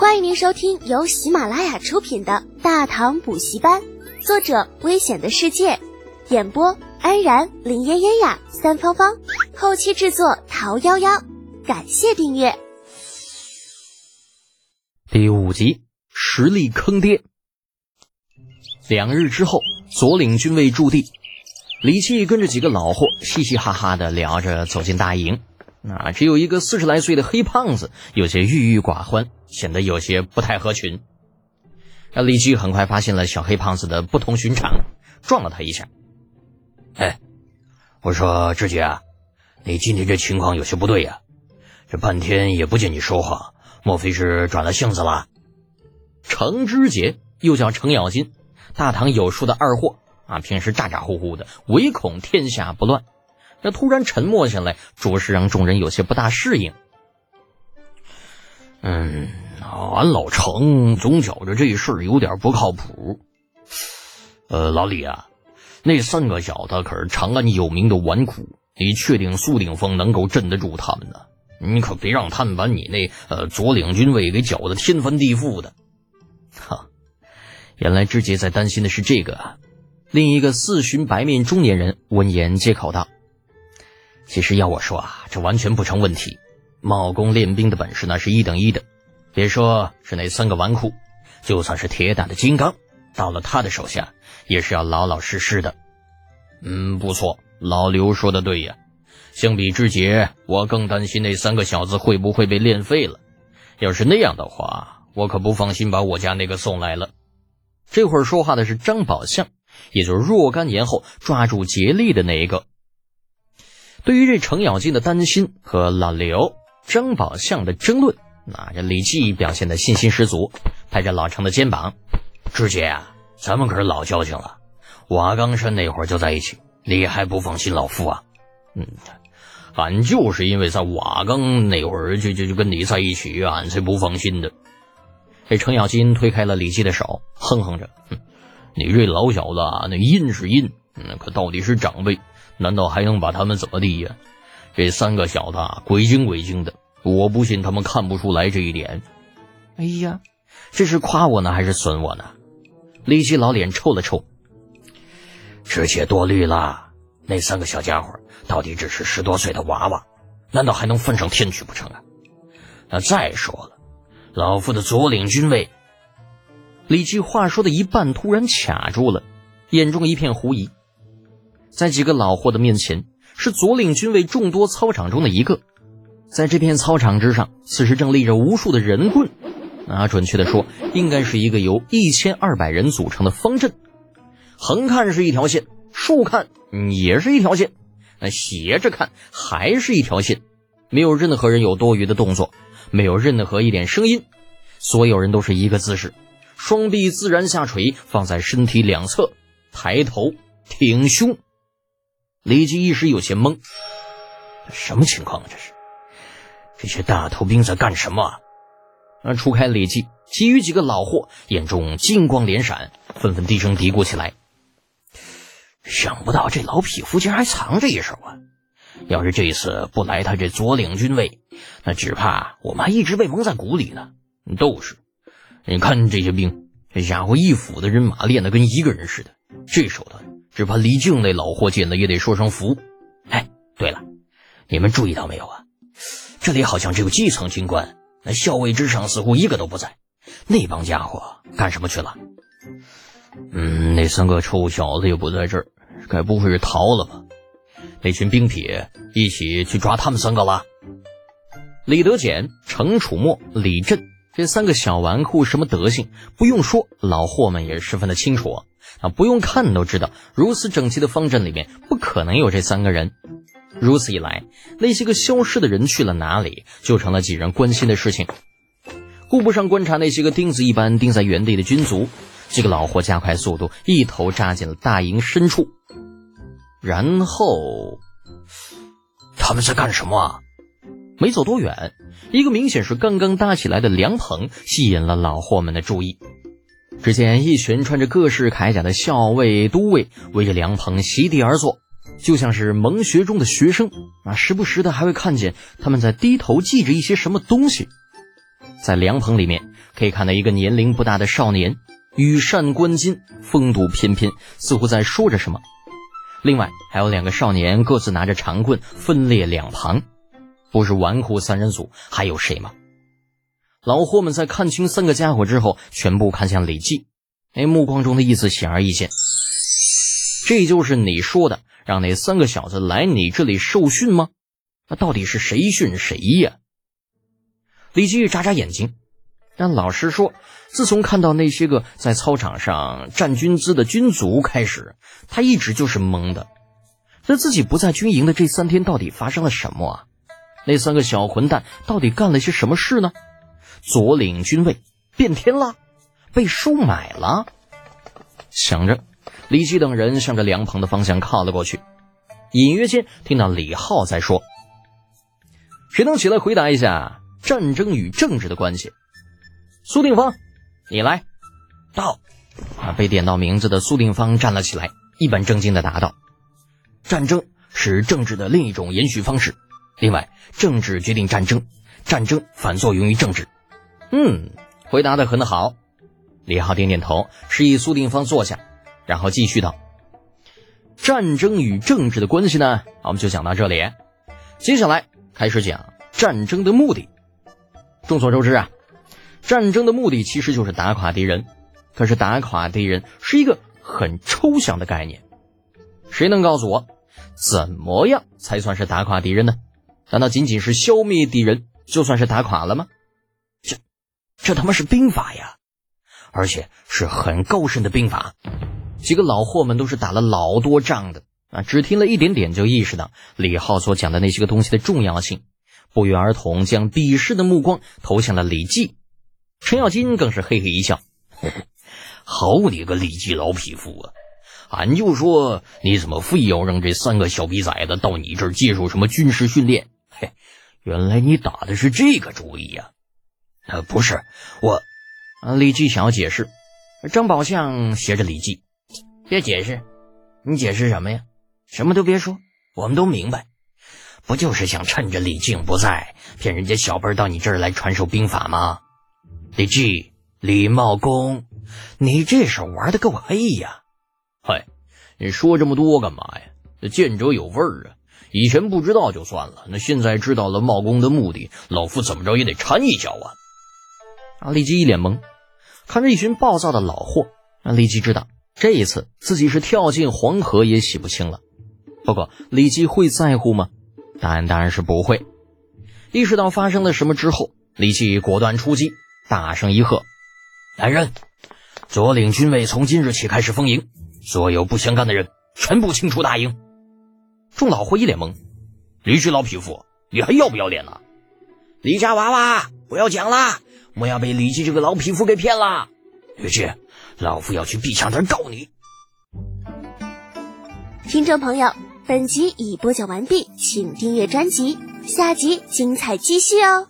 欢迎您收听由喜马拉雅出品的《大唐补习班》，作者：危险的世界，演播：安然、林嫣嫣呀、三芳芳，后期制作：桃夭夭。感谢订阅。第五集，实力坑爹。两日之后，左领军卫驻地，李器跟着几个老货嘻嘻哈哈的聊着走进大营。那只有一个四十来岁的黑胖子，有些郁郁寡欢，显得有些不太合群。那李记很快发现了小黑胖子的不同寻常，撞了他一下。哎，我说志杰啊，你今天这情况有些不对呀，这半天也不见你说话，莫非是转了性子了？程之杰又叫程咬金，大唐有数的二货啊，平时咋咋呼呼的，唯恐天下不乱。那突然沉默下来，着实让众人有些不大适应。嗯，俺老程总觉着这事儿有点不靠谱。呃，老李啊，那三个小子可是长安有名的纨绔，你确定苏鼎峰能够镇得住他们呢？你可别让他们把你那呃左领军卫给搅得天翻地覆的。哈，原来知杰在担心的是这个啊。另一个四旬白面中年人闻言接口道。其实要我说啊，这完全不成问题。茂公练兵的本事那是一等一的，别说是那三个纨绔，就算是铁打的金刚，到了他的手下也是要老老实实的。嗯，不错，老刘说的对呀。相比之杰，我更担心那三个小子会不会被练废了。要是那样的话，我可不放心把我家那个送来了。这会儿说话的是张宝相，也就是若干年后抓住杰力的那一个。对于这程咬金的担心和老刘、张宝相的争论，那这李记表现的信心十足，拍着老程的肩膀：“志杰啊，咱们可是老交情了，瓦岗山那会儿就在一起，你还不放心老夫啊？嗯，俺就是因为在瓦岗那会儿就就就跟你在一起，俺才不放心的。”这程咬金推开了李记的手，哼哼着：“哼，你这老小子啊那阴是阴，那可到底是长辈。”难道还能把他们怎么地呀？这三个小子啊鬼精鬼精的，我不信他们看不出来这一点。哎呀，这是夸我呢还是损我呢？李奇老脸抽了抽，直接多虑了。那三个小家伙到底只是十多岁的娃娃，难道还能分上天去不成啊？那再说了，老夫的左领军位……李奇话说的一半突然卡住了，眼中一片狐疑。在几个老货的面前，是左领军卫众多操场中的一个。在这片操场之上，此时正立着无数的人棍。啊，准确的说，应该是一个由一千二百人组成的方阵。横看是一条线，竖看也是一条线，那斜着看还是一条线。没有任何人有多余的动作，没有任何一点声音，所有人都是一个姿势，双臂自然下垂，放在身体两侧，抬头挺胸。李吉一时有些懵，什么情况啊？这是这些大头兵在干什么？啊！除开李记，其余几个老货眼中金光连闪，纷纷低声嘀咕起来：“想不到这老匹夫竟然还藏着一手啊！要是这一次不来他这左领军位，那只怕我们还一直被蒙在鼓里呢。”都是，你看这些兵，这家伙一府的人马练得跟一个人似的，这手段。只怕李靖那老货见了也得说声服。哎，对了，你们注意到没有啊？这里好像只有基层军官，那校尉之上似乎一个都不在。那帮家伙干什么去了？嗯，那三个臭小子也不在这儿，该不会是逃了吧？那群兵痞一起去抓他们三个了。李德俭、程楚墨、李振这三个小纨绔什么德行？不用说，老货们也十分的清楚。啊，不用看都知道，如此整齐的方阵里面不可能有这三个人。如此一来，那些个消失的人去了哪里，就成了几人关心的事情。顾不上观察那些个钉子一般钉在原地的军卒，几个老货加快速度，一头扎进了大营深处。然后，他们在干什么？啊没走多远，一个明显是刚刚搭起来的凉棚吸引了老货们的注意。只见一群穿着各式铠甲的校尉、都尉围着凉棚席地而坐，就像是蒙学中的学生啊，时不时的还会看见他们在低头记着一些什么东西。在凉棚里面可以看到一个年龄不大的少年，羽扇纶巾，风度翩翩，似乎在说着什么。另外还有两个少年，各自拿着长棍，分列两旁。不是纨绔三人组，还有谁吗？老货们在看清三个家伙之后，全部看向李记，哎，目光中的意思显而易见，这就是你说的让那三个小子来你这里受训吗？那到底是谁训谁呀？李继玉眨眨眼睛，但老实说，自从看到那些个在操场上站军姿的军卒开始，他一直就是懵的。那自己不在军营的这三天，到底发生了什么啊？那三个小混蛋到底干了些什么事呢？左领军位变天了，被收买了。想着，李记等人向着凉棚的方向靠了过去，隐约间听到李浩在说：“谁能起来回答一下战争与政治的关系？”苏定方，你来。到。啊，被点到名字的苏定方站了起来，一本正经的答道：“战争是政治的另一种延续方式。”另外，政治决定战争，战争反作用于政治。嗯，回答的很好。李浩点点头，示意苏定方坐下，然后继续道：“战争与政治的关系呢，我们就讲到这里。接下来开始讲战争的目的。众所周知啊，战争的目的其实就是打垮敌人。可是打垮敌人是一个很抽象的概念，谁能告诉我，怎么样才算是打垮敌人呢？”难道仅仅是消灭敌人就算是打垮了吗？这，这他妈是兵法呀，而且是很高深的兵法。几个老货们都是打了老多仗的啊，只听了一点点就意识到李浩所讲的那些个东西的重要性，不约而同将鄙视的目光投向了李记。程咬金更是嘿嘿一笑：“ 好你个李记老匹夫啊！俺就说你怎么非要让这三个小逼崽子到你这儿接受什么军事训练？”嘿，原来你打的是这个主意呀？呃，不是我，李记想要解释，张宝相斜着李记，别解释，你解释什么呀？什么都别说，我们都明白，不就是想趁着李靖不在，骗人家小辈到你这儿来传授兵法吗？李记，李茂公，你这手玩的够黑呀！嗨，你说这么多干嘛呀？见者有味儿啊！以前不知道就算了，那现在知道了茂公的目的，老夫怎么着也得掺一脚啊！啊，李基一脸懵，看着一群暴躁的老货，让李基知道这一次自己是跳进黄河也洗不清了。不过李基会在乎吗？答案当然是不会。意识到发生了什么之后，李基果断出击，大声一喝：“来人，左领军卫从今日起开始封营，所有不相干的人全部清除大营。”众老货一脸懵，李记老匹夫，你还要不要脸了？李家娃娃，不要讲了，莫要被李记这个老匹夫给骗了。李记，老夫要去碧墙那告你。听众朋友，本集已播讲完毕，请订阅专辑，下集精彩继续哦。